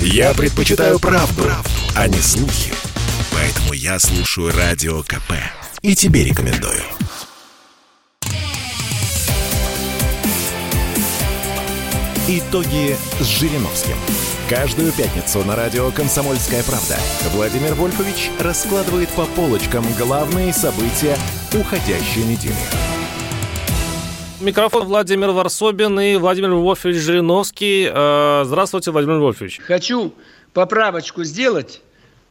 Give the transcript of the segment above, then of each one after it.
Я предпочитаю правду, правду, а не слухи. Поэтому я слушаю Радио КП. И тебе рекомендую. Итоги с Жириновским. Каждую пятницу на радио «Комсомольская правда» Владимир Вольфович раскладывает по полочкам главные события уходящей недели. Микрофон Владимир Варсобин и Владимир Вольфович Жириновский. Э, здравствуйте, Владимир Вольфович. Хочу поправочку сделать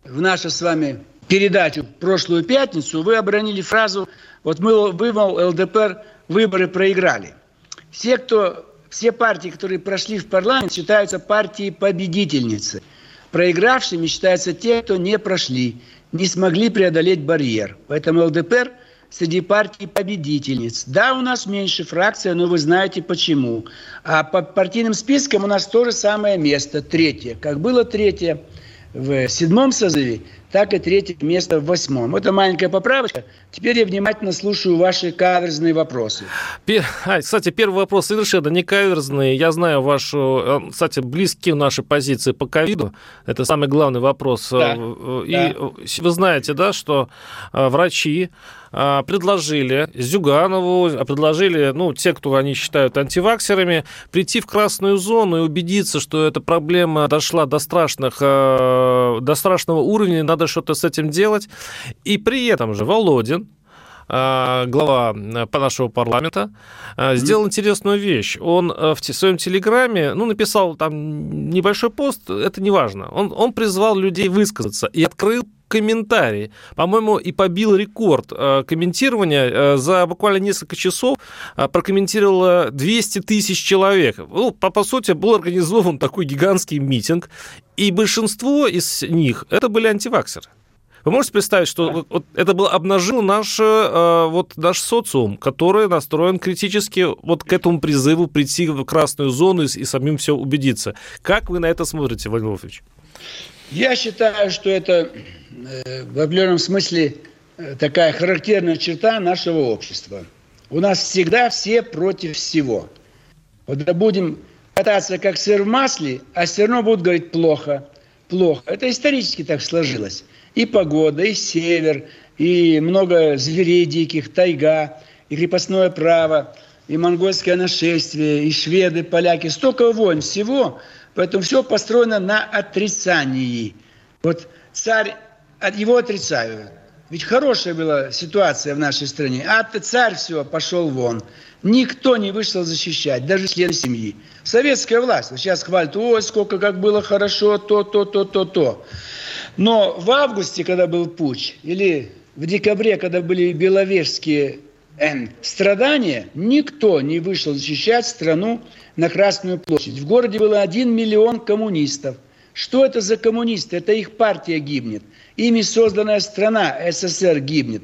в нашу с вами передачу прошлую пятницу. Вы обронили фразу, вот мы, вы, мол, ЛДПР выборы проиграли. Все, кто все партии, которые прошли в парламент, считаются партией победительницы. Проигравшими считаются те, кто не прошли, не смогли преодолеть барьер. Поэтому ЛДПР среди партий победительниц. Да, у нас меньше фракция, но вы знаете почему. А по партийным спискам у нас то же самое место, третье. Как было третье в седьмом созыве, так и третье место в восьмом. Это маленькая поправочка. Теперь я внимательно слушаю ваши каверзные вопросы. А, кстати, первый вопрос совершенно не каверзный. Я знаю вашу, э, кстати, близкие наши позиции по ковиду. Это самый главный вопрос. Да. Э, и да. вы знаете, да, что э, врачи предложили Зюганову, предложили, ну, те, кто они считают антиваксерами, прийти в красную зону и убедиться, что эта проблема дошла до страшных, до страшного уровня, надо что-то с этим делать. И при этом же Володин, а, глава э, по нашего парламента, э, сделал интересную вещь. Он э, в своем телеграме, ну, написал там небольшой пост, это не важно. Он, он призвал людей высказаться и открыл комментарии. По-моему, и побил рекорд комментирования. За буквально несколько часов прокомментировало 200 тысяч человек. Ну, по, по сути, был организован такой гигантский митинг, и большинство из них это были антиваксеры. Вы можете представить, что вот, вот это было обнажило наш, э, вот, наш социум, который настроен критически вот к этому призыву прийти в красную зону и, и самим все убедиться. Как вы на это смотрите, Владимир Вольфович? Я считаю, что это э, в определенном смысле э, такая характерная черта нашего общества. У нас всегда все против всего. Вот будем кататься как сыр в масле, а все равно будут говорить плохо, плохо. Это исторически так сложилось и погода, и север, и много зверей диких, тайга, и крепостное право, и монгольское нашествие, и шведы, поляки. Столько войн всего, поэтому все построено на отрицании. Вот царь, его отрицают. Ведь хорошая была ситуация в нашей стране. А царь все, пошел вон. Никто не вышел защищать, даже члены семьи. Советская власть. Сейчас хвалят, ой, сколько как было хорошо, то, то, то, то, то. Но в августе, когда был путь, или в декабре, когда были беловежские э, страдания, никто не вышел защищать страну на Красную площадь. В городе было один миллион коммунистов. Что это за коммунисты? Это их партия гибнет. Ими созданная страна СССР гибнет.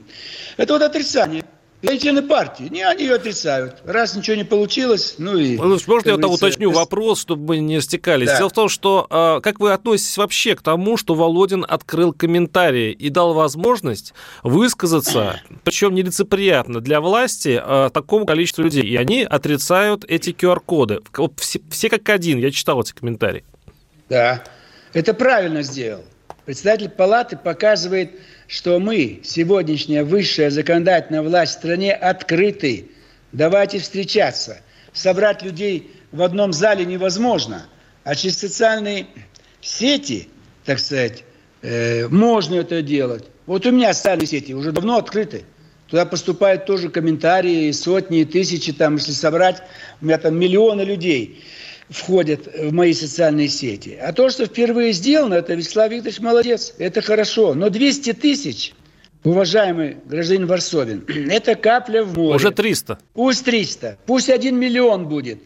Это вот отрицание. Я члены партии. Не, они ее отрицают. Раз ничего не получилось, ну и... Ну, можно я там уточню вопрос, чтобы мы не стекались? Да. Дело в том, что а, как вы относитесь вообще к тому, что Володин открыл комментарии и дал возможность высказаться, причем нелицеприятно для власти, а, такому количеству людей, и они отрицают эти QR-коды. Все, все как один, я читал эти комментарии. Да, это правильно сделал. Председатель палаты показывает что мы, сегодняшняя высшая законодательная власть в стране, открыты. Давайте встречаться. Собрать людей в одном зале невозможно. А через социальные сети, так сказать, э, можно это делать. Вот у меня социальные сети уже давно открыты. Туда поступают тоже комментарии, сотни, тысячи, там, если собрать, у меня там миллионы людей входят в мои социальные сети. А то, что впервые сделано, это Вячеслав Викторович молодец, это хорошо. Но 200 тысяч, уважаемый гражданин Варсовин, это капля в море. Уже 300. Пусть 300, пусть 1 миллион будет.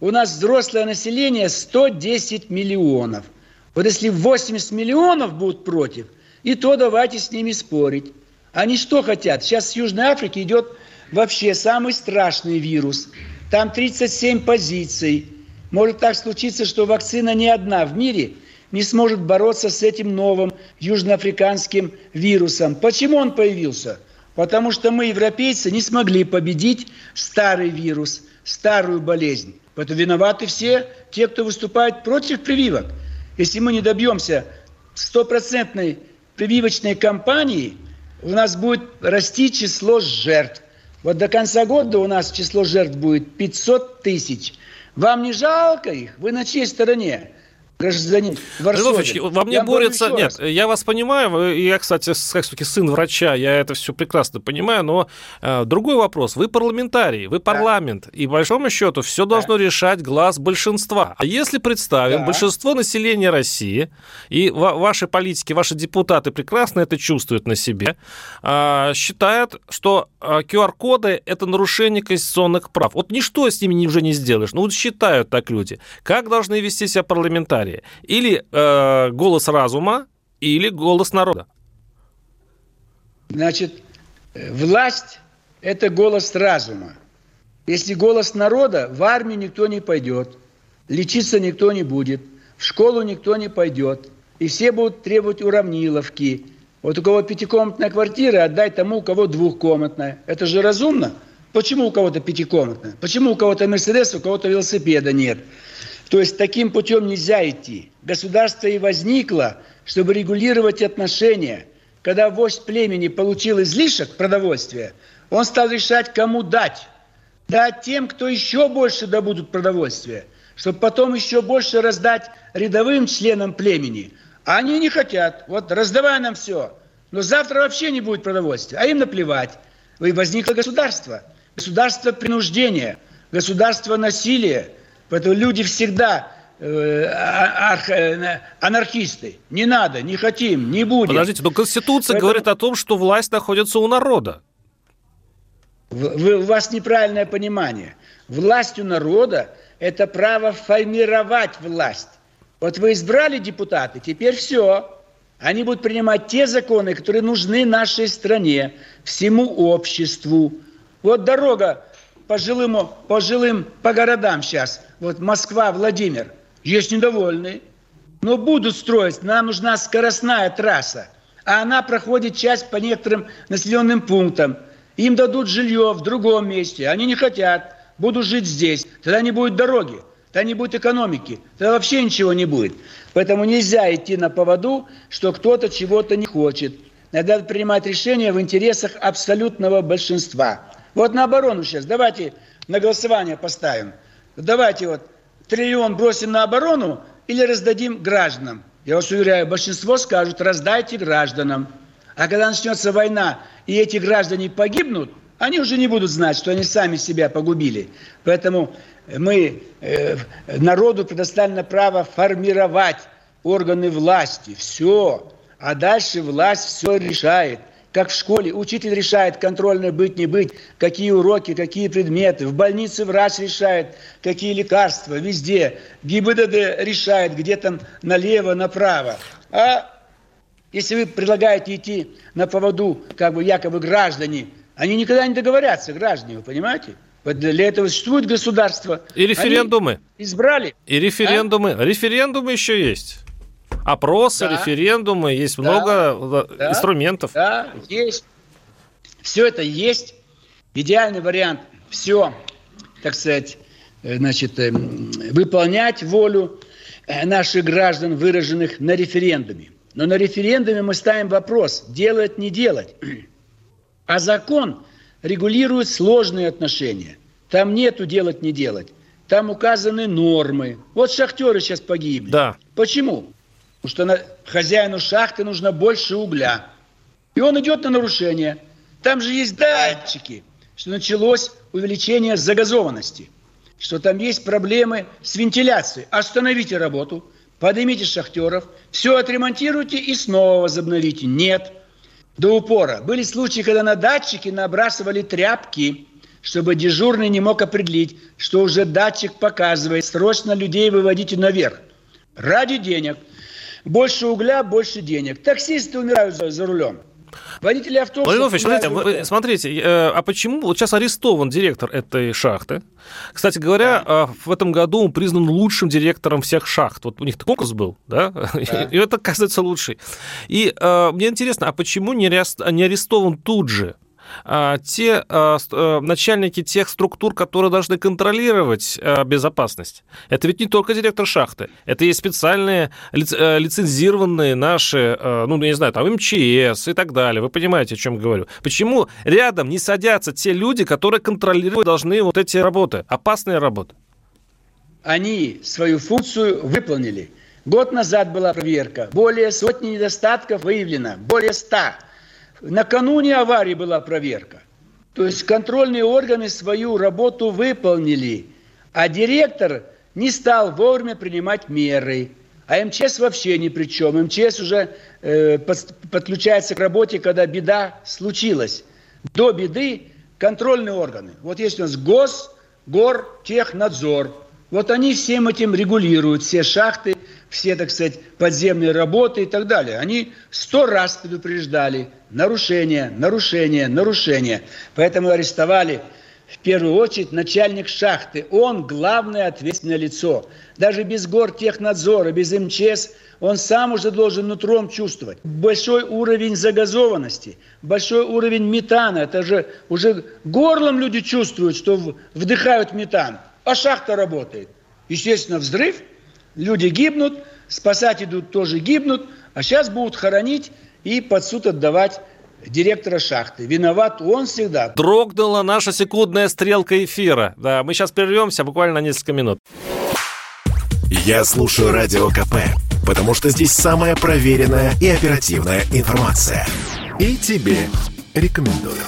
У нас взрослое население 110 миллионов. Вот если 80 миллионов будут против, и то давайте с ними спорить. Они что хотят? Сейчас с Южной Африки идет вообще самый страшный вирус. Там 37 позиций может так случиться, что вакцина ни одна в мире не сможет бороться с этим новым южноафриканским вирусом. Почему он появился? Потому что мы, европейцы, не смогли победить старый вирус, старую болезнь. Поэтому виноваты все те, кто выступает против прививок. Если мы не добьемся стопроцентной прививочной кампании, у нас будет расти число жертв. Вот до конца года у нас число жертв будет 500 тысяч. Вам не жалко их? Вы на чьей стороне? Гражданин Варсович, во мне я борется... Нет, раз. я вас понимаю, я, кстати, все-таки сын врача, я это все прекрасно понимаю, но э, другой вопрос. Вы парламентарий, вы парламент, да. и, по большому счету, все да. должно решать глаз большинства. А если представим, да. большинство населения России, и ваши политики, ваши депутаты прекрасно это чувствуют на себе, э, считают, что QR-коды э, – это нарушение конституционных прав. Вот ничто с ними уже не сделаешь. Ну, вот считают так люди. Как должны вести себя парламентарии? Сценарии. Или э, голос разума, или голос народа. Значит, власть – это голос разума. Если голос народа, в армию никто не пойдет, лечиться никто не будет, в школу никто не пойдет, и все будут требовать уравниловки. Вот у кого пятикомнатная квартира, отдай тому, у кого двухкомнатная. Это же разумно? Почему у кого-то пятикомнатная? Почему у кого-то Мерседес, у кого-то велосипеда нет? То есть таким путем нельзя идти. Государство и возникло, чтобы регулировать отношения. Когда вождь племени получил излишек продовольствия, он стал решать, кому дать. Дать тем, кто еще больше добудут продовольствия, чтобы потом еще больше раздать рядовым членам племени. А они не хотят. Вот раздавай нам все. Но завтра вообще не будет продовольствия. А им наплевать. И возникло государство. Государство принуждения, государство насилия – Поэтому люди всегда э, а, э, анархисты. Не надо, не хотим, не будем. Подождите, но Конституция Поэтому... говорит о том, что власть находится у народа. Вы, у вас неправильное понимание. Власть у народа – это право формировать власть. Вот вы избрали депутаты, теперь все. Они будут принимать те законы, которые нужны нашей стране, всему обществу. Вот дорога по жилым, по жилым, по городам сейчас, вот Москва, Владимир, есть недовольные. Но будут строить, нам нужна скоростная трасса. А она проходит часть по некоторым населенным пунктам. Им дадут жилье в другом месте. Они не хотят. Будут жить здесь. Тогда не будет дороги. Тогда не будет экономики. Тогда вообще ничего не будет. Поэтому нельзя идти на поводу, что кто-то чего-то не хочет. Надо принимать решения в интересах абсолютного большинства. Вот на оборону сейчас. Давайте на голосование поставим. Давайте вот триллион бросим на оборону или раздадим гражданам. Я вас уверяю, большинство скажут, раздайте гражданам. А когда начнется война, и эти граждане погибнут, они уже не будут знать, что они сами себя погубили. Поэтому мы э, народу предоставлено право формировать органы власти. Все. А дальше власть все решает как в школе. Учитель решает, контрольно быть, не быть, какие уроки, какие предметы. В больнице врач решает, какие лекарства, везде. ГИБДД решает, где там налево, направо. А если вы предлагаете идти на поводу, как бы якобы граждане, они никогда не договорятся, граждане, вы понимаете? Для этого существует государство. И референдумы. Они избрали. И референдумы. А? Референдумы еще есть. Опросы, да. референдумы, есть да. много э, да. инструментов. Да, есть. Все это есть. Идеальный вариант. Все, так сказать, э, значит, э, выполнять волю наших граждан, выраженных на референдуме. Но на референдуме мы ставим вопрос, делать, не делать. А закон регулирует сложные отношения. Там нету делать, не делать. Там указаны нормы. Вот шахтеры сейчас погибли. Да. Почему? Потому что на, хозяину шахты нужно больше угля. И он идет на нарушение. Там же есть датчики, что началось увеличение загазованности, что там есть проблемы с вентиляцией. Остановите работу, поднимите шахтеров, все отремонтируйте и снова возобновите. Нет. До упора. Были случаи, когда на датчики набрасывали тряпки, чтобы дежурный не мог определить, что уже датчик показывает, срочно людей выводите наверх. Ради денег – больше угля, больше денег. Таксисты умирают за, за рулем. Водители автобуса... Владимир смотрите, вы, смотрите, э, а почему вот сейчас арестован директор этой шахты? Кстати говоря, да. Э, в этом году он признан лучшим директором всех шахт. Вот у них конкурс был, да? да. И это, оказывается, лучший. И э, мне интересно, а почему не арестован тут же а, те а, а, начальники тех структур, которые должны контролировать а, безопасность. Это ведь не только директор шахты, это есть специальные а, лицензированные наши, а, ну, не знаю, там МЧС и так далее. Вы понимаете, о чем я говорю. Почему рядом не садятся те люди, которые контролировать должны вот эти работы, опасные работы? Они свою функцию выполнили. Год назад была проверка. Более сотни недостатков выявлено. Более ста. Накануне аварии была проверка. То есть контрольные органы свою работу выполнили, а директор не стал вовремя принимать меры. А МЧС вообще ни при чем. МЧС уже э, подключается к работе, когда беда случилась. До беды контрольные органы. Вот есть у нас ГОС, ГОР, Технадзор. Вот они всем этим регулируют, все шахты, все, так сказать, подземные работы и так далее. Они сто раз предупреждали нарушение, нарушение, нарушение. Поэтому арестовали в первую очередь начальник шахты. Он главное ответственное лицо. Даже без гор технадзора, без МЧС он сам уже должен нутром чувствовать. Большой уровень загазованности, большой уровень метана. Это же уже горлом люди чувствуют, что вдыхают метан. А шахта работает. Естественно, взрыв – Люди гибнут, спасать идут тоже гибнут, а сейчас будут хоронить и под суд отдавать директора шахты. Виноват он всегда. Дрогнула наша секундная стрелка эфира. Да, мы сейчас прервемся буквально на несколько минут. Я слушаю Радио КП, потому что здесь самая проверенная и оперативная информация. И тебе рекомендую.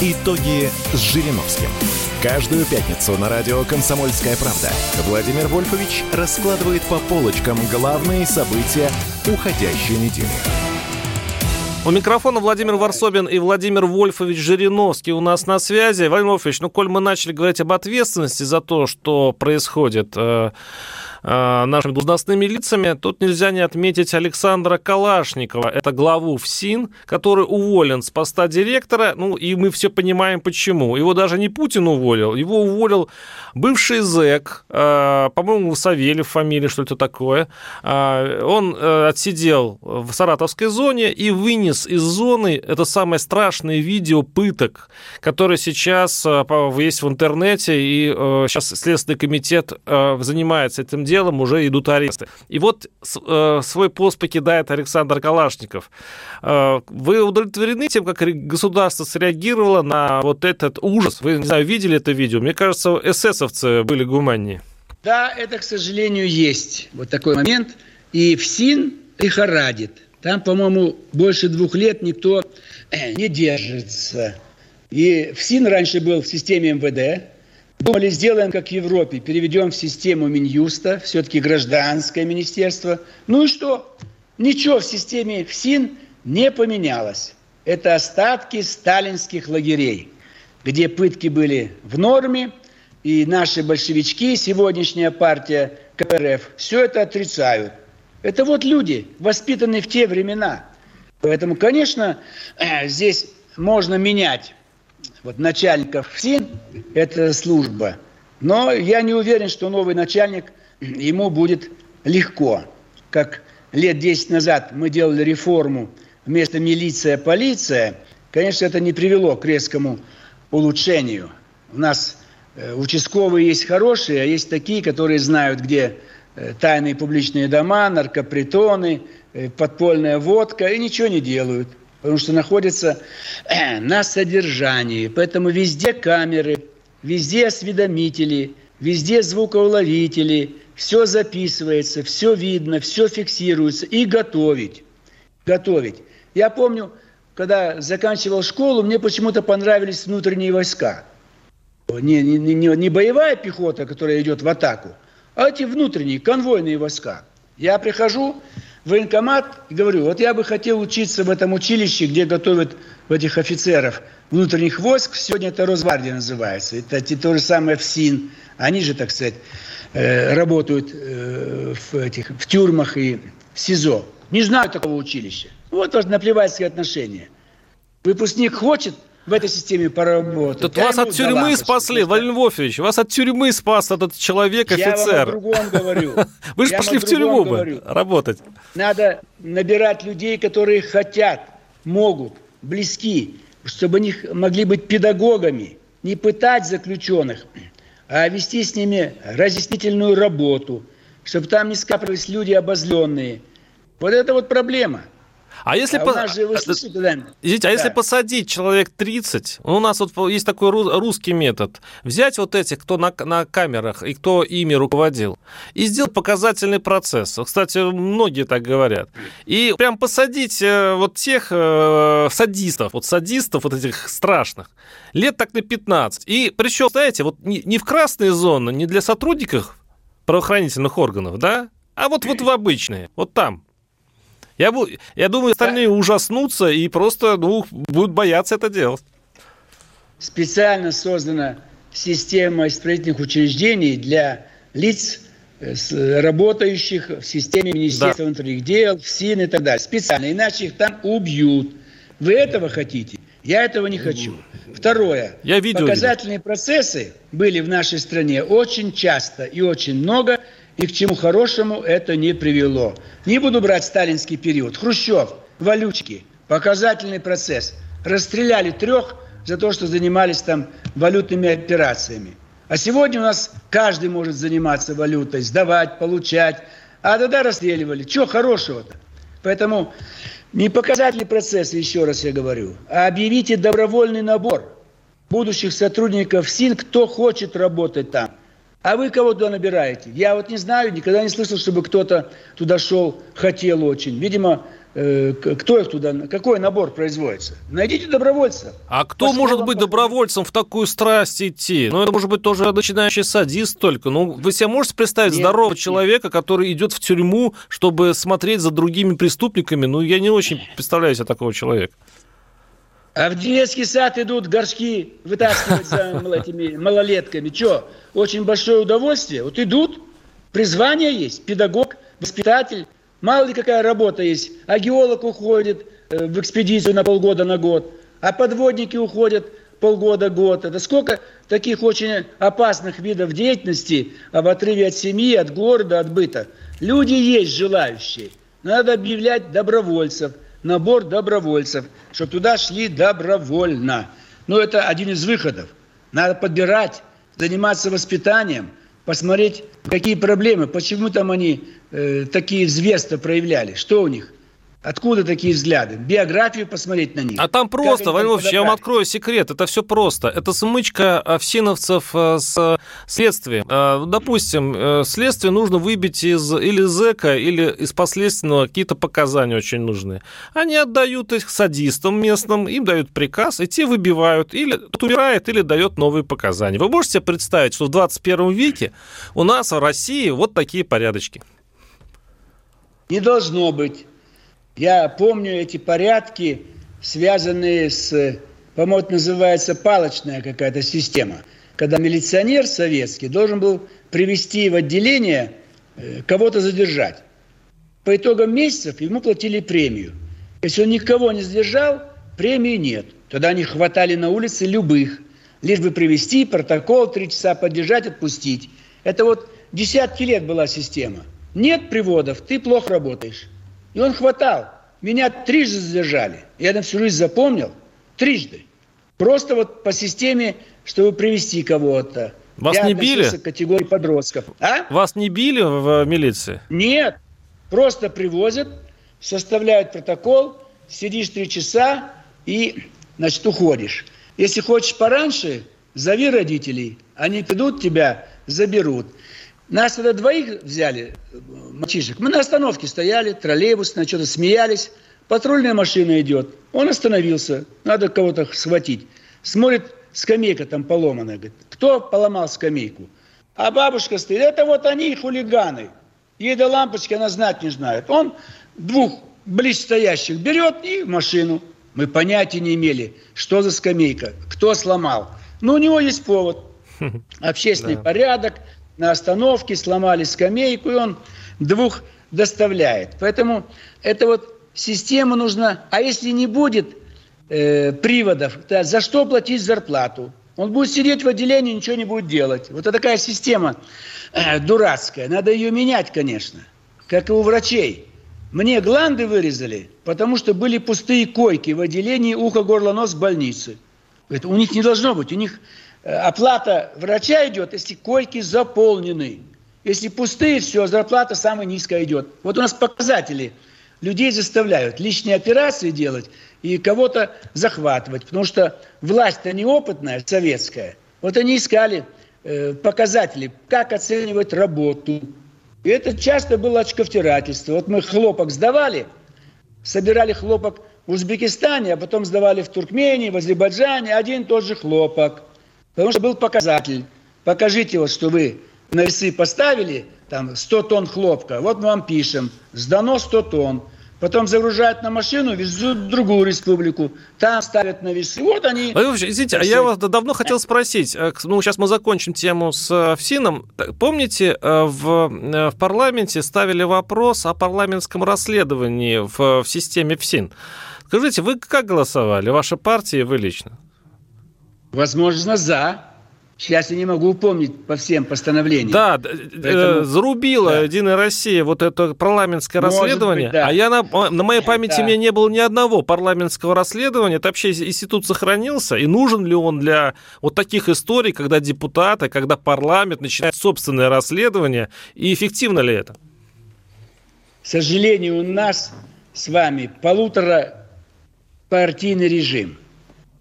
Итоги с Жириновским. Каждую пятницу на радио «Комсомольская правда» Владимир Вольфович раскладывает по полочкам главные события уходящей недели. У микрофона Владимир Варсобин и Владимир Вольфович Жириновский у нас на связи. Владимир Вольфович, ну, коль мы начали говорить об ответственности за то, что происходит э, нашими должностными лицами, тут нельзя не отметить Александра Калашникова. Это главу ФСИН, который уволен с поста директора. Ну, и мы все понимаем, почему. Его даже не Путин уволил, его уволил бывший зэк, э, по-моему, Савельев фамилия, что-то такое. Э, он отсидел в Саратовской зоне и вынес из зоны это самое страшное видео пыток, которое сейчас есть в интернете, и сейчас Следственный комитет занимается этим делом делом уже идут аресты. И вот э, свой пост покидает Александр Калашников. Э, вы удовлетворены тем, как государство среагировало на вот этот ужас? Вы, не знаю, видели это видео? Мне кажется, эсэсовцы были гуманнее. Да, это, к сожалению, есть вот такой момент. И ФСИН лихорадит. Там, по-моему, больше двух лет никто э, не держится. И ФСИН раньше был в системе МВД, Думали, сделаем как в Европе, переведем в систему Минюста, все-таки гражданское министерство. Ну и что? Ничего в системе ФСИН не поменялось. Это остатки сталинских лагерей, где пытки были в норме, и наши большевички, сегодняшняя партия КПРФ, все это отрицают. Это вот люди, воспитанные в те времена. Поэтому, конечно, здесь можно менять вот начальников ФСИН – это служба. Но я не уверен, что новый начальник, ему будет легко. Как лет 10 назад мы делали реформу вместо милиция – полиция, конечно, это не привело к резкому улучшению. У нас э, участковые есть хорошие, а есть такие, которые знают, где э, тайные публичные дома, наркопритоны, э, подпольная водка, и ничего не делают – потому что находятся э, на содержании. Поэтому везде камеры, везде осведомители, везде звукоуловители, все записывается, все видно, все фиксируется. И готовить. Готовить. Я помню, когда заканчивал школу, мне почему-то понравились внутренние войска. Не, не, не, не боевая пехота, которая идет в атаку, а эти внутренние конвойные войска. Я прихожу, военкомат и говорю, вот я бы хотел учиться в этом училище, где готовят этих офицеров внутренних войск, сегодня это Росгвардия называется, это те, то же самое ФСИН, они же, так сказать, э, работают э, в, этих, в тюрьмах и в СИЗО. Не знаю такого училища. Вот тоже наплевательские отношения. Выпускник хочет, в этой системе поработать. Тут вас от тюрьмы спасли, Владимир Львович, вас от тюрьмы спас этот человек, офицер. Я вам о другом говорю. Вы же пошли в тюрьму бы работать. Надо набирать людей, которые хотят, могут, близки, чтобы они могли быть педагогами, не пытать заключенных, а вести с ними разъяснительную работу, чтобы там не скапливались люди обозленные. Вот это вот проблема – а если, а по... же, Извините, а да. если посадить человек 30, у нас вот есть такой русский метод, взять вот этих, кто на, на камерах и кто ими руководил, и сделать показательный процесс. Кстати, многие так говорят. И прям посадить э, вот тех э, садистов, вот садистов вот этих страшных, лет так на 15. И причем, знаете, вот не, не в красные зоны, не для сотрудников правоохранительных органов, да, а вот, вот в обычные, вот там, я, я думаю, остальные да. ужаснутся и просто ну, будут бояться это делать. Специально создана система исправительных учреждений для лиц, э, работающих в системе Министерства да. внутренних дел, в СИН и так далее. Специально, иначе их там убьют. Вы этого хотите? Я этого не хочу. Второе. Я видео Показательные видел. процессы были в нашей стране очень часто и очень много – и к чему хорошему это не привело. Не буду брать сталинский период. Хрущев, валючки, показательный процесс. Расстреляли трех за то, что занимались там валютными операциями. А сегодня у нас каждый может заниматься валютой, сдавать, получать. А тогда расстреливали. Чего хорошего-то? Поэтому не показательный процесс, еще раз я говорю, а объявите добровольный набор будущих сотрудников СИН, кто хочет работать там. А вы кого туда набираете? Я вот не знаю, никогда не слышал, чтобы кто-то туда шел, хотел очень. Видимо, э, кто их туда, какой набор производится? Найдите добровольца. А кто Пошли может быть добровольцем в такую страсть идти? Ну, это может быть тоже начинающий садист только. Ну, вы себе можете представить нет, здорового нет. человека, который идет в тюрьму, чтобы смотреть за другими преступниками? Ну, я не очень представляю себе такого человека. А в детский сад идут горшки вытаскивать за этими малолетками. Че, очень большое удовольствие. Вот идут, призвание есть, педагог, воспитатель. Мало ли какая работа есть. А геолог уходит э, в экспедицию на полгода, на год. А подводники уходят полгода, год. Это сколько таких очень опасных видов деятельности в отрыве от семьи, от города, от быта. Люди есть желающие. Надо объявлять добровольцев – набор добровольцев, чтобы туда шли добровольно. Но это один из выходов. Надо подбирать, заниматься воспитанием, посмотреть, какие проблемы, почему там они э, такие зверства проявляли, что у них – Откуда такие взгляды? Биографию посмотреть на них. А там просто, Владимир я вам открою секрет. Это все просто. Это смычка овсиновцев э, с следствием. Э, допустим, э, следствие нужно выбить из или зэка, или из последственного какие-то показания очень нужны. Они отдают их садистам местным, им дают приказ, и те выбивают, или убирает, или дает новые показания. Вы можете себе представить, что в 21 веке у нас в России вот такие порядочки? Не должно быть. Я помню эти порядки, связанные с, по-моему, это называется палочная какая-то система, когда милиционер советский должен был привести в отделение э, кого-то задержать. По итогам месяцев ему платили премию. Если он никого не задержал, премии нет. Тогда они хватали на улице любых, лишь бы привести протокол, три часа поддержать, отпустить. Это вот десятки лет была система. Нет приводов, ты плохо работаешь. И он хватал. Меня трижды задержали. Я на всю жизнь запомнил. Трижды. Просто вот по системе, чтобы привести кого-то. Вас я не били? к категории подростков. А? Вас не били в милиции? Нет. Просто привозят, составляют протокол, сидишь три часа и, значит, уходишь. Если хочешь пораньше, зови родителей. Они придут тебя, заберут. Нас тогда двоих взяли, мальчишек. Мы на остановке стояли, троллейбус, на что-то смеялись. Патрульная машина идет. Он остановился. Надо кого-то схватить. Смотрит, скамейка там поломанная. Говорит, кто поломал скамейку? А бабушка стоит. Это вот они, хулиганы. Ей до лампочки она знать не знает. Он двух близстоящих берет и в машину. Мы понятия не имели, что за скамейка, кто сломал. Но у него есть повод. Общественный порядок, на остановке, сломали скамейку, и он двух доставляет. Поэтому это вот система нужна. А если не будет э, приводов. Да, за что платить зарплату? Он будет сидеть в отделении, ничего не будет делать. Вот это такая система э, дурацкая. Надо ее менять, конечно. Как и у врачей. Мне гланды вырезали, потому что были пустые койки в отделении ухо, горло, нос больницы. Это у них не должно быть. У них оплата врача идет, если койки заполнены. Если пустые, все, зарплата самая низкая идет. Вот у нас показатели. Людей заставляют лишние операции делать и кого-то захватывать. Потому что власть-то неопытная, советская. Вот они искали э, показатели, как оценивать работу. И это часто было очковтирательство. Вот мы хлопок сдавали, собирали хлопок в Узбекистане, а потом сдавали в Туркмении, в Азербайджане один и тот же хлопок. Потому что был показатель. Покажите вот, что вы на весы поставили, там 100 тонн хлопка, вот мы вам пишем, сдано 100 тонн. Потом загружают на машину, везут в другую республику, там ставят на весы. Вот они. Извините, а я вас давно хотел спросить. Э, ну, сейчас мы закончим тему с э, ФСИНом. Помните, э, в, в парламенте ставили вопрос о парламентском расследовании в, в системе ФСИН. Скажите, вы как голосовали? Ваша партия и вы лично? Возможно, за. Сейчас я не могу упомнить по всем постановлениям. Да, Поэтому... э, зарубила да. Единая Россия вот это парламентское Может расследование. Быть, да. А я на, на моей памяти да. у меня не было ни одного парламентского расследования. Это вообще институт сохранился. И нужен ли он для вот таких историй, когда депутаты, когда парламент начинает собственное расследование? И эффективно ли это? К сожалению, у нас с вами полутора партийный режим.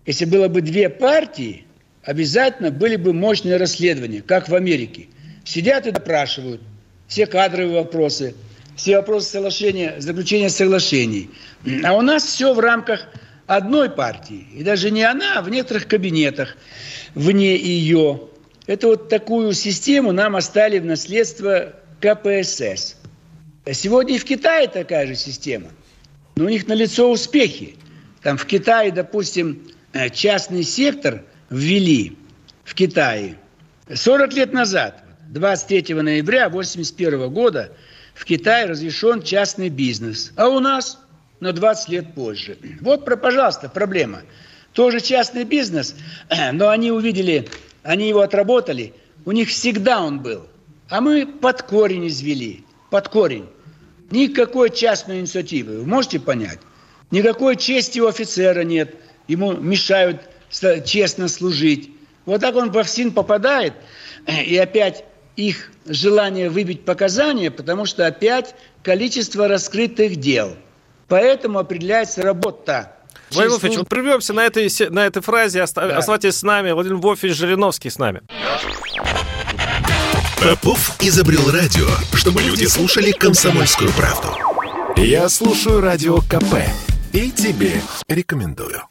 Если было бы две партии, обязательно были бы мощные расследования, как в Америке. Сидят и допрашивают все кадровые вопросы, все вопросы соглашения, заключения соглашений. А у нас все в рамках одной партии. И даже не она, а в некоторых кабинетах вне ее. Это вот такую систему нам оставили в наследство КПСС. А сегодня и в Китае такая же система. Но у них налицо успехи. Там в Китае, допустим, частный сектор ввели в Китае 40 лет назад, 23 ноября 1981 года, в Китае разрешен частный бизнес. А у нас на 20 лет позже. Вот, пожалуйста, проблема. Тоже частный бизнес, но они увидели, они его отработали, у них всегда он был. А мы под корень извели, под корень. Никакой частной инициативы, вы можете понять? Никакой чести у офицера нет. Ему мешают честно служить. Вот так он во ФСИН попадает, и опять их желание выбить показания, потому что опять количество раскрытых дел. Поэтому определяется работа. Владимир Вольфович, вот прервемся на этой, на этой фразе. Да. Оставайтесь с нами. Владимир Вольфович Жириновский с нами. Попов изобрел радио, чтобы люди слушали комсомольскую правду. Я слушаю радио КП и тебе рекомендую.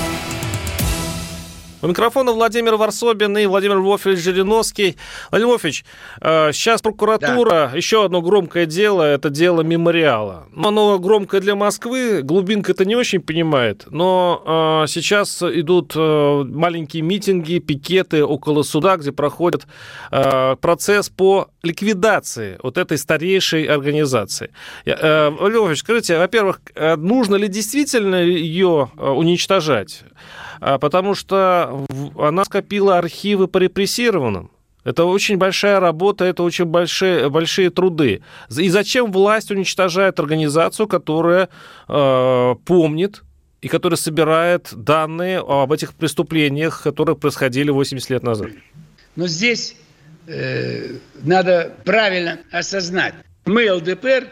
У микрофона Владимир Варсобин и Владимир Львович Жириновский. Владимир Львович, э, сейчас прокуратура, да. еще одно громкое дело, это дело мемориала. Оно громкое для Москвы, глубинка это не очень понимает, но э, сейчас идут э, маленькие митинги, пикеты около суда, где проходит процесс по ликвидации вот этой старейшей организации. Львович, скажите, во-первых, нужно ли действительно ее уничтожать? А, потому что она скопила архивы по репрессированным. Это очень большая работа, это очень большие, большие труды. И зачем власть уничтожает организацию, которая э, помнит и которая собирает данные об этих преступлениях, которые происходили 80 лет назад? Но здесь э, надо правильно осознать. Мы, ЛДПР,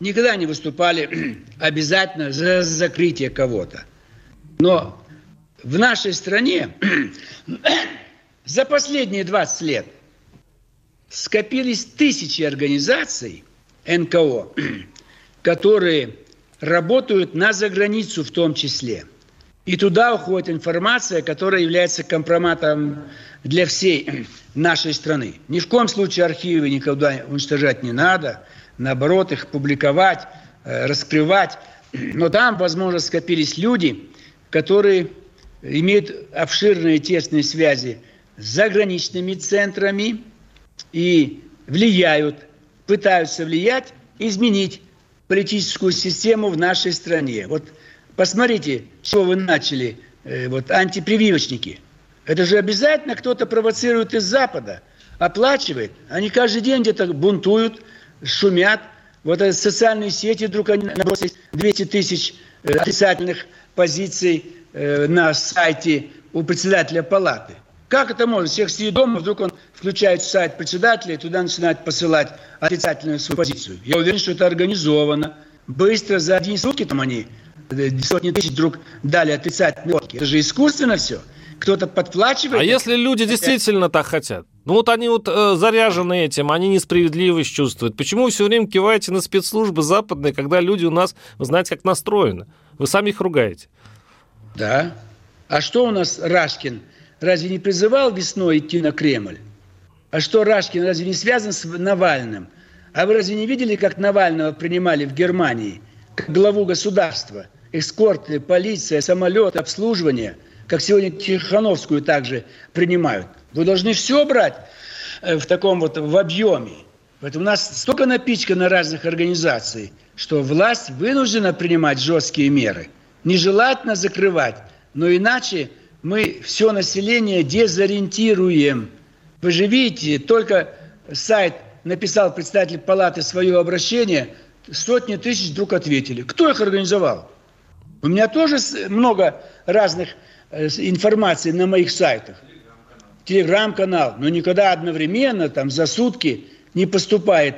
никогда не выступали обязательно за закрытие кого-то. Но в нашей стране за последние 20 лет скопились тысячи организаций НКО, которые работают на заграницу в том числе. И туда уходит информация, которая является компроматом для всей нашей страны. Ни в коем случае архивы никогда уничтожать не надо. Наоборот, их публиковать, э, раскрывать. Но там, возможно, скопились люди, которые имеют обширные тесные связи с заграничными центрами и влияют, пытаются влиять, изменить политическую систему в нашей стране. Вот посмотрите, что вы начали, э, вот антипрививочники. Это же обязательно кто-то провоцирует из Запада, оплачивает. Они каждый день где-то бунтуют, шумят. Вот эти социальные сети вдруг они набросились 200 тысяч э, отрицательных позиций э, на сайте у председателя палаты. Как это может? Всех сидит дома, вдруг он включает сайт председателя и туда начинает посылать отрицательную свою позицию. Я уверен, что это организовано. Быстро, за одни сутки там они э, сотни тысяч вдруг дали отрицательные отклики. Это же искусственно все. Кто-то подплачивает. А если люди действительно так хотят? Ну вот они вот э, заряжены этим, они несправедливость чувствуют. Почему вы все время киваете на спецслужбы западные, когда люди у нас, вы знаете, как настроены? Вы сами их ругаете. Да. А что у нас Рашкин – разве не призывал весной идти на Кремль? А что Рашкин разве не связан с Навальным? А вы разве не видели, как Навального принимали в Германии? Как главу государства? Эскорты, полиция, самолет, обслуживание. Как сегодня Тихановскую также принимают. Вы должны все брать э, в таком вот в объеме. Поэтому у нас столько напичкано разных организаций, что власть вынуждена принимать жесткие меры. Нежелательно закрывать, но иначе мы все население дезориентируем. Вы же видите, только сайт написал представитель палаты свое обращение, сотни тысяч вдруг ответили. Кто их организовал? У меня тоже много разных э, информации на моих сайтах. Телеграм-канал. Но никогда одновременно, там, за сутки не поступает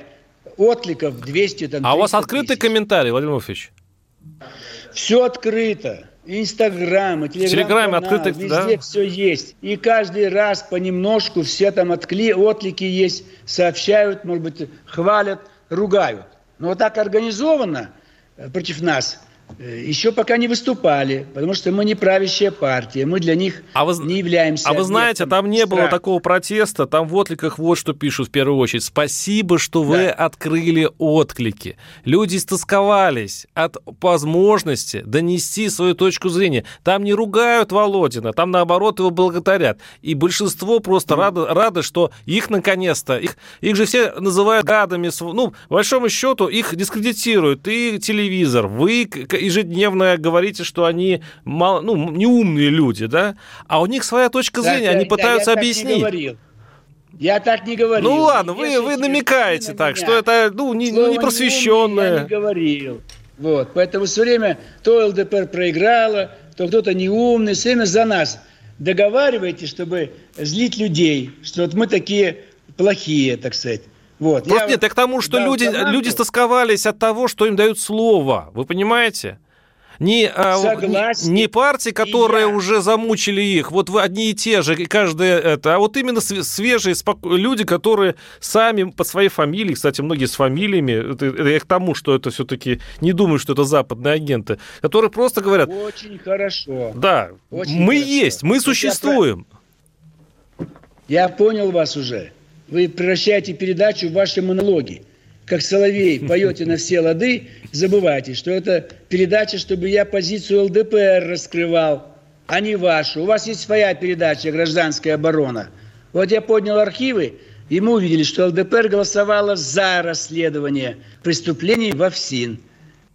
откликов 200, там, А у вас открытый комментарий, Владимир Вольфович? Все открыто. Инстаграм, и Телеграм, открытый, везде да? все есть. И каждый раз понемножку все там откли, отклики есть, сообщают, может быть, хвалят, ругают. Но вот так организованно э, против нас еще пока не выступали, потому что мы не правящая партия, мы для них а вы, не являемся. А вы знаете, там не страха. было такого протеста, там в откликах вот что пишут в первую очередь. Спасибо, что вы да. открыли отклики. Люди истосковались от возможности донести свою точку зрения. Там не ругают Володина, там наоборот его благодарят. И большинство просто mm. рады, рады, что их наконец-то, их, их же все называют гадами. Ну, по большому счету, их дискредитируют. И телевизор, вы ежедневно говорите, что они мало, ну, неумные люди, да? А у них своя точка зрения, да, они да, пытаются я объяснить. Так не говорил. Я так не говорил. Ну ладно, вы, вы намекаете так, что это ну, не, Слово не просвещенное. Я не говорил. Вот, поэтому все время то ЛДПР проиграла, то кто-то неумный, все время за нас. Договаривайте, чтобы злить людей, что вот мы такие плохие, так сказать. Вот. Просто я нет, я к тому, что люди, люди стосковались от того, что им дают слово. Вы понимаете? Не, Согласен. не партии, которые уже замучили их, вот вы одни и те же, и каждая это, а вот именно свежие спок... люди, которые сами под своей фамилией, кстати, многие с фамилиями, это, это я к тому, что это все-таки не думаю, что это западные агенты, которые просто говорят... Очень хорошо. Да, Очень мы хорошо. есть, мы существуем. Я понял вас уже. Вы превращаете передачу в ваши монологи. Как Соловей поете на все лады, забывайте, что это передача, чтобы я позицию ЛДПР раскрывал, а не вашу. У вас есть своя передача «Гражданская оборона». Вот я поднял архивы, и мы увидели, что ЛДПР голосовала за расследование преступлений во ФСИН,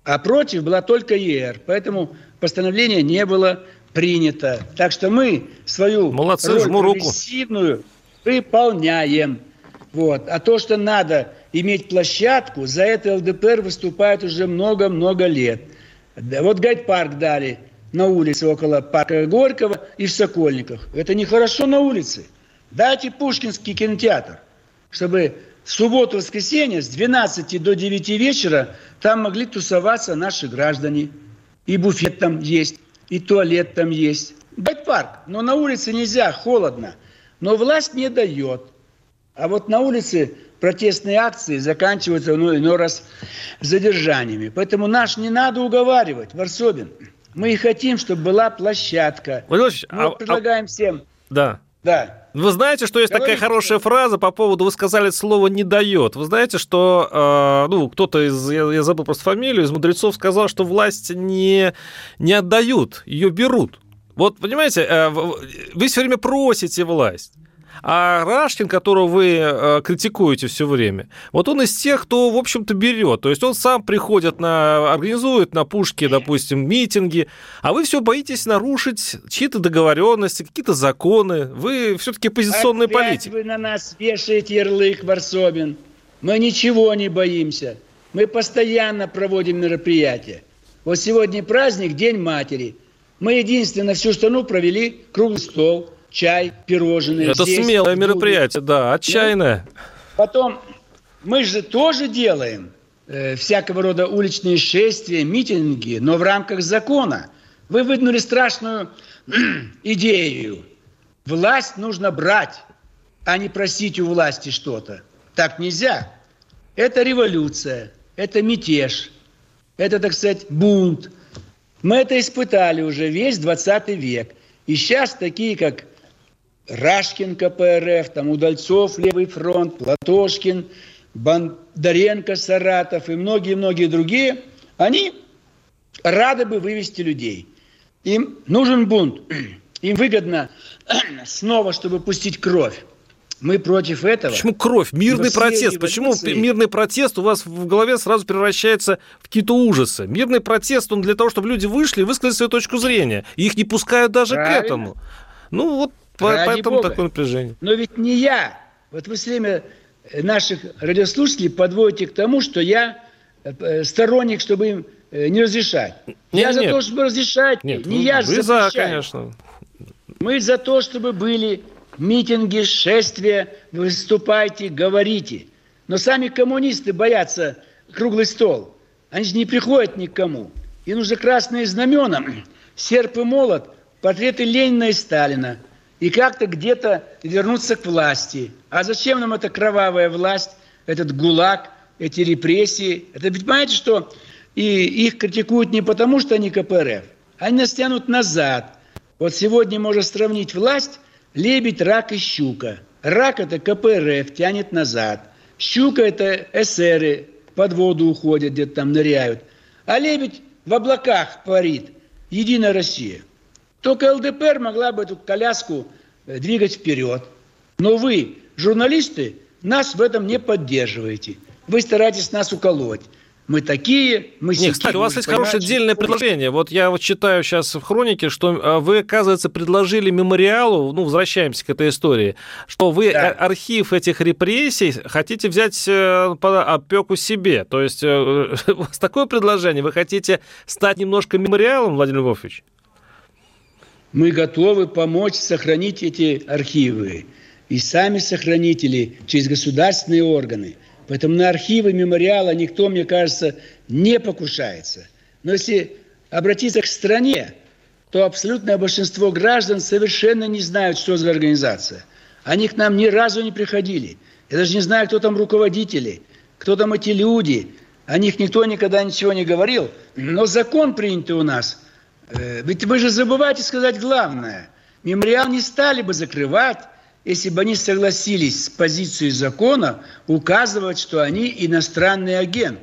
а против была только ЕР. Поэтому постановление не было принято. Так что мы свою Молодцы, роль прогрессивную выполняем. Вот. А то, что надо иметь площадку, за это ЛДПР выступает уже много-много лет. Вот гайд-парк дали на улице около парка Горького и в Сокольниках. Это нехорошо на улице. Дайте Пушкинский кинотеатр, чтобы в субботу-воскресенье с 12 до 9 вечера там могли тусоваться наши граждане. И буфет там есть, и туалет там есть. Гайд-парк, но на улице нельзя, холодно. Но власть не дает. А вот на улице протестные акции заканчиваются ну, иной раз задержаниями. Поэтому наш не надо уговаривать, Варсобин. Мы и хотим, чтобы была площадка. Владимир Мы а, предлагаем а... всем. Да. Да Вы знаете, что есть Говорите. такая хорошая фраза по поводу, вы сказали слово «не дает». Вы знаете, что, э, ну, кто-то из, я, я забыл просто фамилию, из мудрецов сказал, что власть не, не отдают, ее берут. Вот, понимаете, э, вы все время просите власть. А Рашкин, которого вы э, критикуете все время, вот он из тех, кто, в общем-то, берет. То есть он сам приходит на, организует на пушке, допустим, митинги, а вы все боитесь нарушить чьи-то договоренности, какие-то законы. Вы все-таки оппозиционный Опять политик. вы на нас вешаете ярлык, Варсобин. Мы ничего не боимся. Мы постоянно проводим мероприятия. Вот сегодня праздник, День матери. Мы единственно всю страну провели круглый стол – чай, пирожные. Это здесь, смелое мероприятие, да, отчаянное. Потом, мы же тоже делаем э, всякого рода уличные шествия, митинги, но в рамках закона. Вы выдвинули страшную идею. Власть нужно брать, а не просить у власти что-то. Так нельзя. Это революция, это мятеж, это, так сказать, бунт. Мы это испытали уже весь 20 век. И сейчас такие, как Рашкин КПРФ, там Удальцов, Левый фронт, Платошкин, Бондаренко, Саратов и многие-многие другие, они рады бы вывести людей. Им нужен бунт. Им выгодно снова, чтобы пустить кровь. Мы против этого. Почему кровь? Мирный протест. Почему мирный протест у вас в голове сразу превращается в какие-то ужасы? Мирный протест, он для того, чтобы люди вышли и высказали свою точку зрения. И их не пускают даже Правильно. к этому. Ну вот Ради Поэтому Бога. такое напряжение. Но ведь не я. Вот вы все время наших радиослушателей подводите к тому, что я э, сторонник, чтобы им э, не разрешать. Нет, я за нет. то, чтобы разрешать. Нет, не вы, я вы за, конечно. Мы за то, чтобы были митинги, шествия, выступайте, говорите. Но сами коммунисты боятся круглый стол. Они же не приходят никому. Им нужны красные знамена, серп и молот, портреты Ленина и Сталина – и как-то где-то вернуться к власти. А зачем нам эта кровавая власть, этот ГУЛАГ, эти репрессии? Это ведь понимаете, что и их критикуют не потому, что они КПРФ, они нас тянут назад. Вот сегодня можно сравнить власть, лебедь, рак и щука. Рак – это КПРФ, тянет назад. Щука – это эсеры, под воду уходят, где-то там ныряют. А лебедь в облаках парит. Единая Россия – только ЛДПР могла бы эту коляску э, двигать вперед. Но вы, журналисты, нас в этом не поддерживаете. Вы стараетесь нас уколоть. Мы такие, мы Нет, кстати, у вас есть хорошее отдельное предложение. Вот я вот читаю сейчас в хронике, что а, вы, оказывается, предложили мемориалу, ну, возвращаемся к этой истории, что вы да. архив этих репрессий хотите взять э, под опеку себе. То есть э, у вас такое предложение, вы хотите стать немножко мемориалом, Владимир Львович? Мы готовы помочь сохранить эти архивы. И сами сохранители через государственные органы. Поэтому на архивы мемориала никто, мне кажется, не покушается. Но если обратиться к стране, то абсолютное большинство граждан совершенно не знают, что за организация. Они к нам ни разу не приходили. Я даже не знаю, кто там руководители, кто там эти люди. О них никто никогда ничего не говорил. Но закон принятый у нас – Э, ведь вы же забываете сказать главное. Мемориал не стали бы закрывать, если бы они согласились с позицией закона указывать, что они иностранный агент.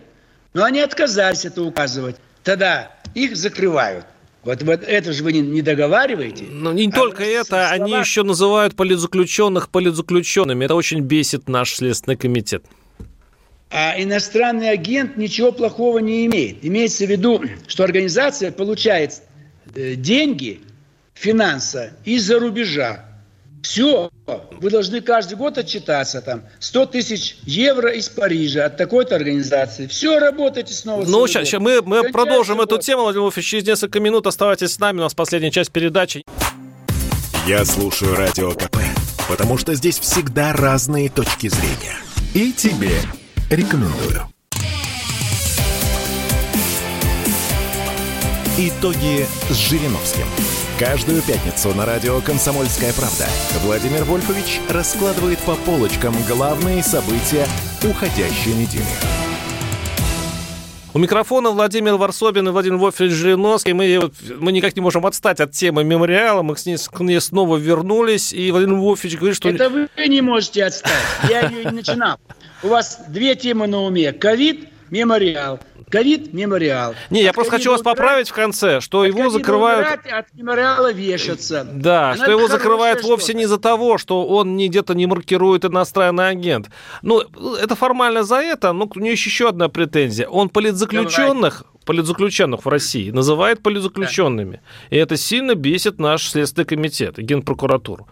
Но они отказались это указывать. Тогда их закрывают. Вот, вот это же вы не, не договариваете. Ну, не а только это, слова... они еще называют политзаключенных политзаключенными. Это очень бесит наш Следственный комитет. А иностранный агент ничего плохого не имеет. Имеется в виду, что организация получает Э, деньги, финанса из-за рубежа. Все, вы должны каждый год отчитаться там 100 тысяч евро из Парижа от такой-то организации. Все, работайте снова. Ну, сейчас, сейчас мы, мы продолжим эту тему, Владимир Вольфович, через несколько минут оставайтесь с нами, у нас последняя часть передачи. Я слушаю Радио КП, потому что здесь всегда разные точки зрения. И тебе рекомендую. Итоги с Жириновским. Каждую пятницу на радио «Комсомольская правда» Владимир Вольфович раскладывает по полочкам главные события уходящей недели. У микрофона Владимир Варсобин и Владимир Вольфович Жириновский. Мы, мы никак не можем отстать от темы мемориала. Мы к ней, к ней снова вернулись. И Владимир Вольфович говорит, что... Это вы не можете отстать. Я ее не начинал. У вас две темы на уме. Ковид, мемориал. Ковид – мемориал. Не, я просто хочу вас поправить в конце, что его закрывают... от мемориала вешаться. Да, что его закрывают вовсе не из-за того, что он не где-то не маркирует иностранный агент. Ну, это формально за это, но у него есть еще одна претензия. Он политзаключенных, политзаключенных в России называет политзаключенными. И это сильно бесит наш Следственный комитет и Генпрокуратуру.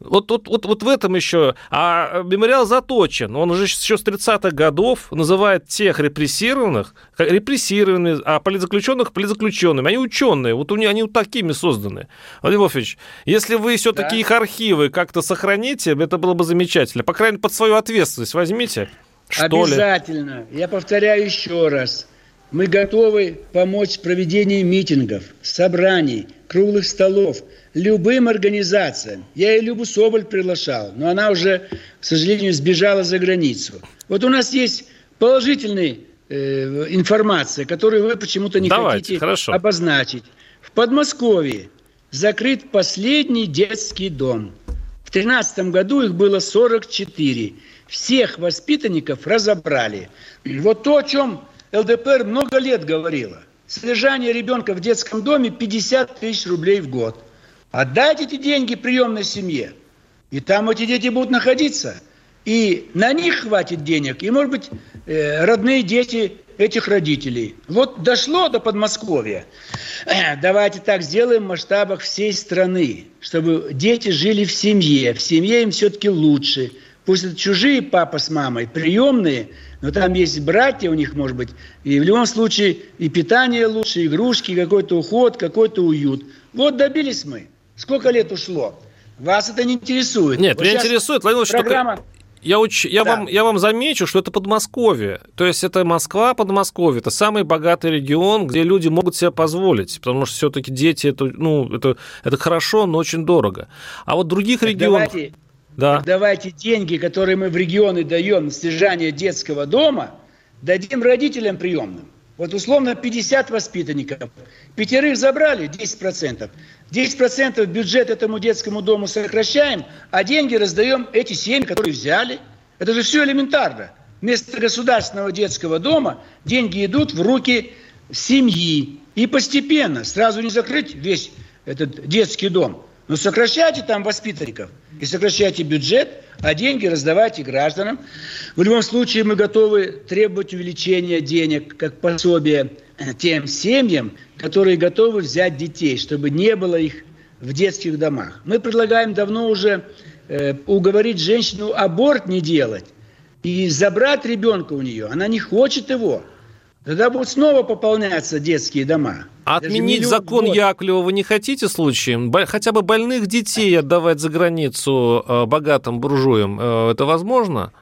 Вот, вот, вот, вот в этом еще. А мемориал заточен. Он уже еще с 30-х годов называет тех репрессированных репрессированными, а политзаключенных политзаключенными. Они ученые. Вот у них, они вот такими созданы. Владимир Вольфович, если вы все-таки да. их архивы как-то сохраните, это было бы замечательно. По крайней мере, под свою ответственность возьмите. Что Обязательно. Ли? Я повторяю еще раз. Мы готовы помочь в проведении митингов, собраний, круглых столов, любым организациям. Я и Любу Соболь приглашал, но она уже, к сожалению, сбежала за границу. Вот у нас есть положительная э, информация, которую вы почему-то не Давайте, хотите хорошо. обозначить. В Подмосковье закрыт последний детский дом. В 2013 году их было 44. Всех воспитанников разобрали. Вот то, о чем ЛДПР много лет говорила. Содержание ребенка в детском доме 50 тысяч рублей в год. Отдайте эти деньги приемной семье. И там эти дети будут находиться. И на них хватит денег. И, может быть, э, родные дети этих родителей. Вот дошло до Подмосковья. Давайте так сделаем в масштабах всей страны, чтобы дети жили в семье. В семье им все-таки лучше. Пусть это чужие папа с мамой, приемные – но там есть братья у них, может быть, и в любом случае и питание лучше, игрушки, какой-то уход, какой-то уют. Вот добились мы. Сколько лет ушло? Вас это не интересует. Нет, вот меня интересует, Владимир программа... Только... Я, уч... я, да. вам, я вам замечу, что это Подмосковье. То есть это Москва, Подмосковье. Это самый богатый регион, где люди могут себе позволить. Потому что все-таки дети, это, ну, это, это хорошо, но очень дорого. А вот других так регионов... Давайте, да. Давайте деньги, которые мы в регионы даем на содержание детского дома, дадим родителям приемным. Вот условно 50 воспитанников. Пятерых забрали, 10%. 10% бюджет этому детскому дому сокращаем, а деньги раздаем эти семьи, которые взяли. Это же все элементарно. Вместо государственного детского дома деньги идут в руки семьи. И постепенно, сразу не закрыть весь этот детский дом, но сокращайте там воспитанников – и сокращайте бюджет, а деньги раздавайте гражданам. В любом случае мы готовы требовать увеличения денег как пособие тем семьям, которые готовы взять детей, чтобы не было их в детских домах. Мы предлагаем давно уже э, уговорить женщину аборт не делать и забрать ребенка у нее. Она не хочет его. Тогда будут снова пополняться детские дома. Отменить закон год. Яковлева вы не хотите случаем? Хотя бы больных детей отдавать за границу э, богатым буржуям, э, это возможно?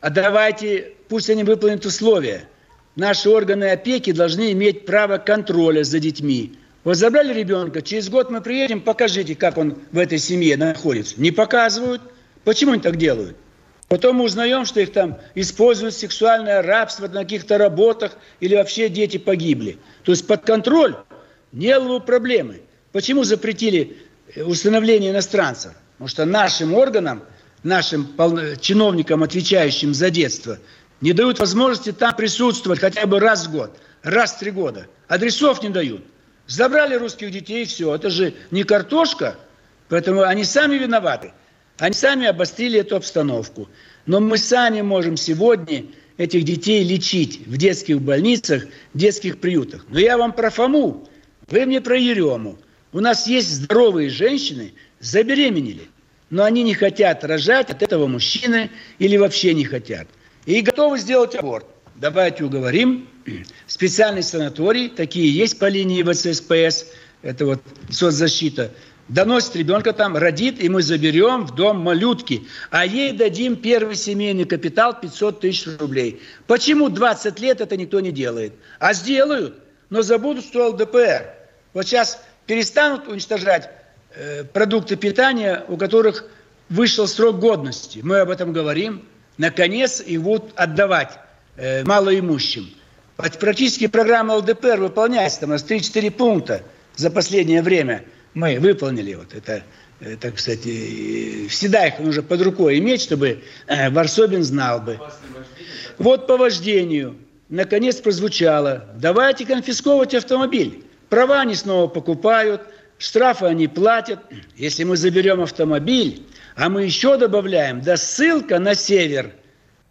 А давайте, пусть они выполнят условия. Наши органы опеки должны иметь право контроля за детьми. Вот забрали ребенка, через год мы приедем, покажите, как он в этой семье находится. Не показывают. Почему они так делают? Потом мы узнаем, что их там используют сексуальное рабство на каких-то работах или вообще дети погибли. То есть под контроль не было проблемы. Почему запретили э, установление иностранцев? Потому что нашим органам, нашим чиновникам, отвечающим за детство, не дают возможности там присутствовать хотя бы раз в год, раз в три года. Адресов не дают. Забрали русских детей, и все. Это же не картошка, поэтому они сами виноваты. Они сами обострили эту обстановку. Но мы сами можем сегодня этих детей лечить в детских больницах, в детских приютах. Но я вам про Фому, вы мне про Ерему. У нас есть здоровые женщины, забеременели, но они не хотят рожать от этого мужчины или вообще не хотят. И готовы сделать аборт. Давайте уговорим. Специальный санаторий, такие есть по линии ВЦСПС, это вот соцзащита – доносит ребенка там, родит, и мы заберем в дом малютки, а ей дадим первый семейный капитал 500 тысяч рублей. Почему 20 лет это никто не делает? А сделают, но забудут, что ЛДПР. Вот сейчас перестанут уничтожать э, продукты питания, у которых вышел срок годности. Мы об этом говорим. Наконец их будут отдавать э, малоимущим. Практически программа ЛДПР выполняется, там у нас 3-4 пункта за последнее время мы выполнили. Вот это, это, кстати, всегда их нужно под рукой иметь, чтобы э, Варсобин знал бы. Вот по вождению наконец прозвучало. Давайте конфисковывать автомобиль. Права они снова покупают, штрафы они платят. Если мы заберем автомобиль, а мы еще добавляем, да ссылка на север,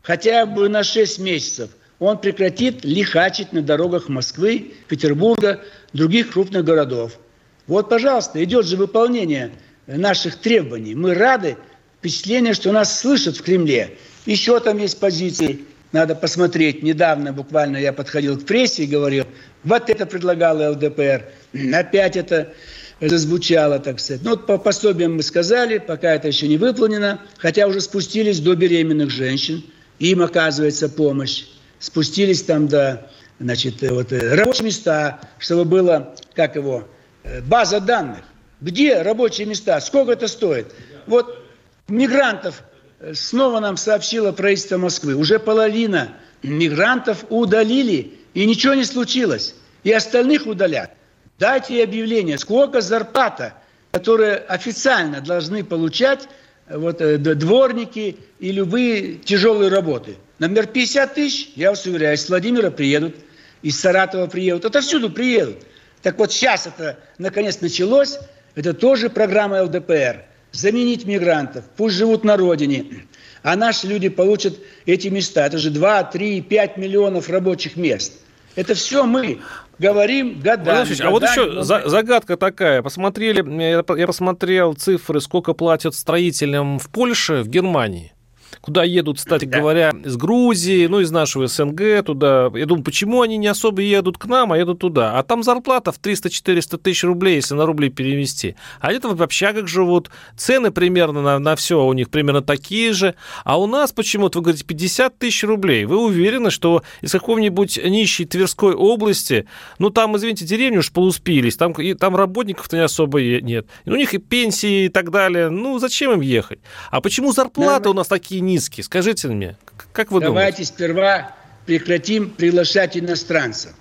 хотя бы на 6 месяцев, он прекратит лихачить на дорогах Москвы, Петербурга, других крупных городов. Вот, пожалуйста, идет же выполнение наших требований. Мы рады, впечатление, что нас слышат в Кремле. Еще там есть позиции, надо посмотреть. Недавно буквально я подходил к прессе и говорил, вот это предлагала ЛДПР, опять это зазвучало, так сказать. Ну, вот по пособиям мы сказали, пока это еще не выполнено, хотя уже спустились до беременных женщин, им оказывается помощь. Спустились там до, значит, вот, э, рабочие места, чтобы было, как его, э, база данных. Где рабочие места? Сколько это стоит? Вот мигрантов э, снова нам сообщило правительство Москвы. Уже половина мигрантов удалили, и ничего не случилось. И остальных удалят. Дайте объявление, сколько зарплата, которые официально должны получать э, вот, э, дворники и любые тяжелые работы. Например, 50 тысяч, я вас уверяю, из Владимира приедут, из Саратова приедут, отовсюду приедут. Так вот сейчас это наконец началось, это тоже программа ЛДПР. Заменить мигрантов, пусть живут на родине, а наши люди получат эти места. Это же 2, 3, 5 миллионов рабочих мест. Это все мы говорим годами. годами а вот еще за, загадка такая. Посмотрели, я посмотрел цифры, сколько платят строителям в Польше, в Германии куда едут, кстати да. говоря, из Грузии, ну, из нашего СНГ туда. Я думаю, почему они не особо едут к нам, а едут туда? А там зарплата в 300-400 тысяч рублей, если на рубли перевести. А там в общагах живут, цены примерно на, на все у них примерно такие же. А у нас почему-то, вы говорите, 50 тысяч рублей. Вы уверены, что из какого-нибудь нищей Тверской области, ну, там, извините, деревни уж полуспились, там, и, там работников-то не особо нет. У них и пенсии и так далее. Ну, зачем им ехать? А почему зарплаты у нас такие низкий? Скажите мне, как вы Давайте думаете? Давайте сперва прекратим приглашать иностранцев.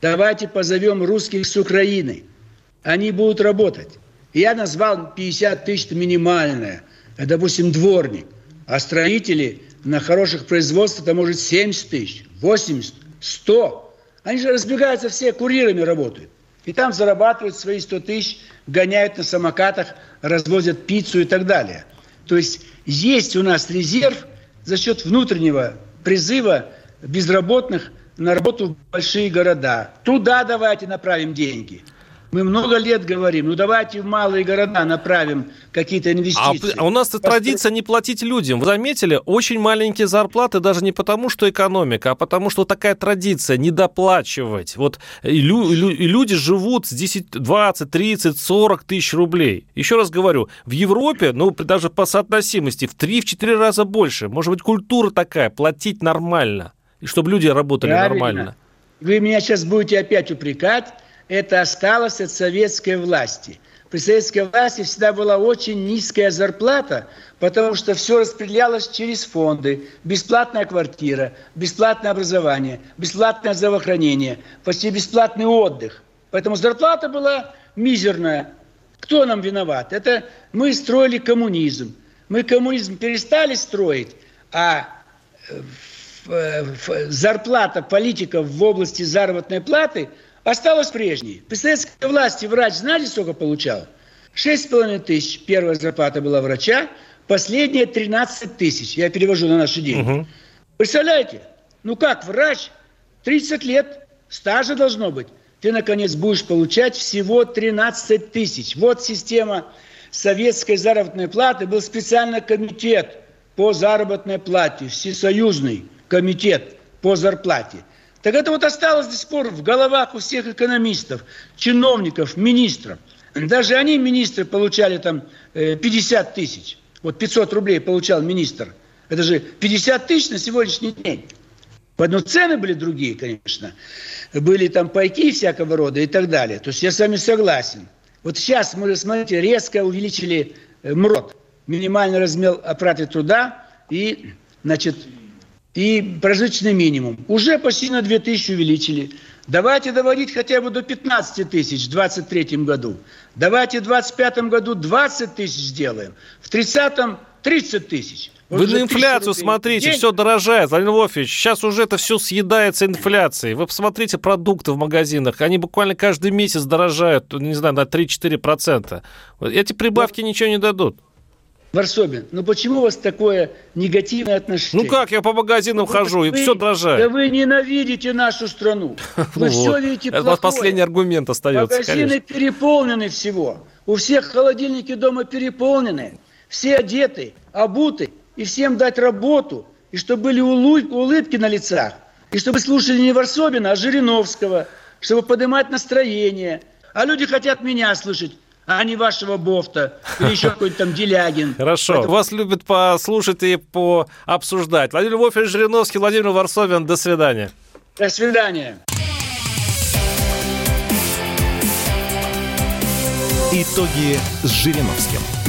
Давайте позовем русских с Украины. Они будут работать. Я назвал 50 тысяч минимальное. Допустим, дворник. А строители на хороших производствах, это может 70 тысяч, 80, 100. Они же разбегаются все, курьерами работают. И там зарабатывают свои 100 тысяч, гоняют на самокатах, развозят пиццу и так далее. То есть есть у нас резерв за счет внутреннего призыва безработных на работу в большие города. Туда давайте направим деньги – мы много лет говорим, ну давайте в малые города направим какие-то инвестиции. А, а у нас Построить... традиция не платить людям. Вы заметили, очень маленькие зарплаты даже не потому, что экономика, а потому, что такая традиция недоплачивать. Вот и, лю, и люди живут с 10, 20, 30, 40 тысяч рублей. Еще раз говорю, в Европе, ну даже по соотносимости, в 3-4 раза больше. Может быть, культура такая, платить нормально. И чтобы люди работали Правильно. нормально. Вы меня сейчас будете опять упрекать, это осталось от советской власти. При советской власти всегда была очень низкая зарплата, потому что все распределялось через фонды. Бесплатная квартира, бесплатное образование, бесплатное здравоохранение, почти бесплатный отдых. Поэтому зарплата была мизерная. Кто нам виноват? Это мы строили коммунизм. Мы коммунизм перестали строить, а э, зарплата политиков в области заработной платы – осталось прежней. При советской власти врач, знаете, сколько получал? 6,5 тысяч первая зарплата была врача, последняя 13 тысяч. Я перевожу на наши деньги. Угу. Представляете? Ну как, врач, 30 лет, стажа должно быть. Ты, наконец, будешь получать всего 13 тысяч. Вот система советской заработной платы. Был специальный комитет по заработной плате, всесоюзный комитет по зарплате. Так это вот осталось до сих пор в головах у всех экономистов, чиновников, министров. Даже они, министры, получали там 50 э, тысяч. Вот 500 рублей получал министр. Это же 50 тысяч на сегодняшний день. Одно цены были другие, конечно. Были там пайки всякого рода и так далее. То есть я с вами согласен. Вот сейчас мы, смотрите, резко увеличили э, МРОД, минимальный размер оплаты труда, и, значит, и прожиточный минимум уже почти на 2 тысячи увеличили. Давайте доводить хотя бы до 15 тысяч в 2023 году. Давайте в 2025 году 20 тысяч сделаем. В 30-м 30 тысяч. Вы на инфляцию смотрите, все дорожает, Владимир Львович. Сейчас уже это все съедается инфляцией. Вы посмотрите продукты в магазинах, они буквально каждый месяц дорожают, не знаю, на 3-4%. Эти прибавки Но... ничего не дадут. Варсобин, ну почему у вас такое негативное отношение? Ну как, я по магазинам ну, хожу, вы, и все дрожает. Да вы ненавидите нашу страну. Вы все видите плохое. Это последний аргумент остается, Магазины переполнены всего. У всех холодильники дома переполнены. Все одеты, обуты и всем дать работу, и чтобы были улыбки на лицах, и чтобы слушали не Варсобина, а Жириновского, чтобы поднимать настроение. А люди хотят меня слышать, а не вашего Бофта или еще какой-то там Делягин. Хорошо. Поэтому... Вас любят послушать и пообсуждать. Владимир Львович Жириновский, Владимир Варсобин. До свидания. До свидания. Итоги с Жириновским.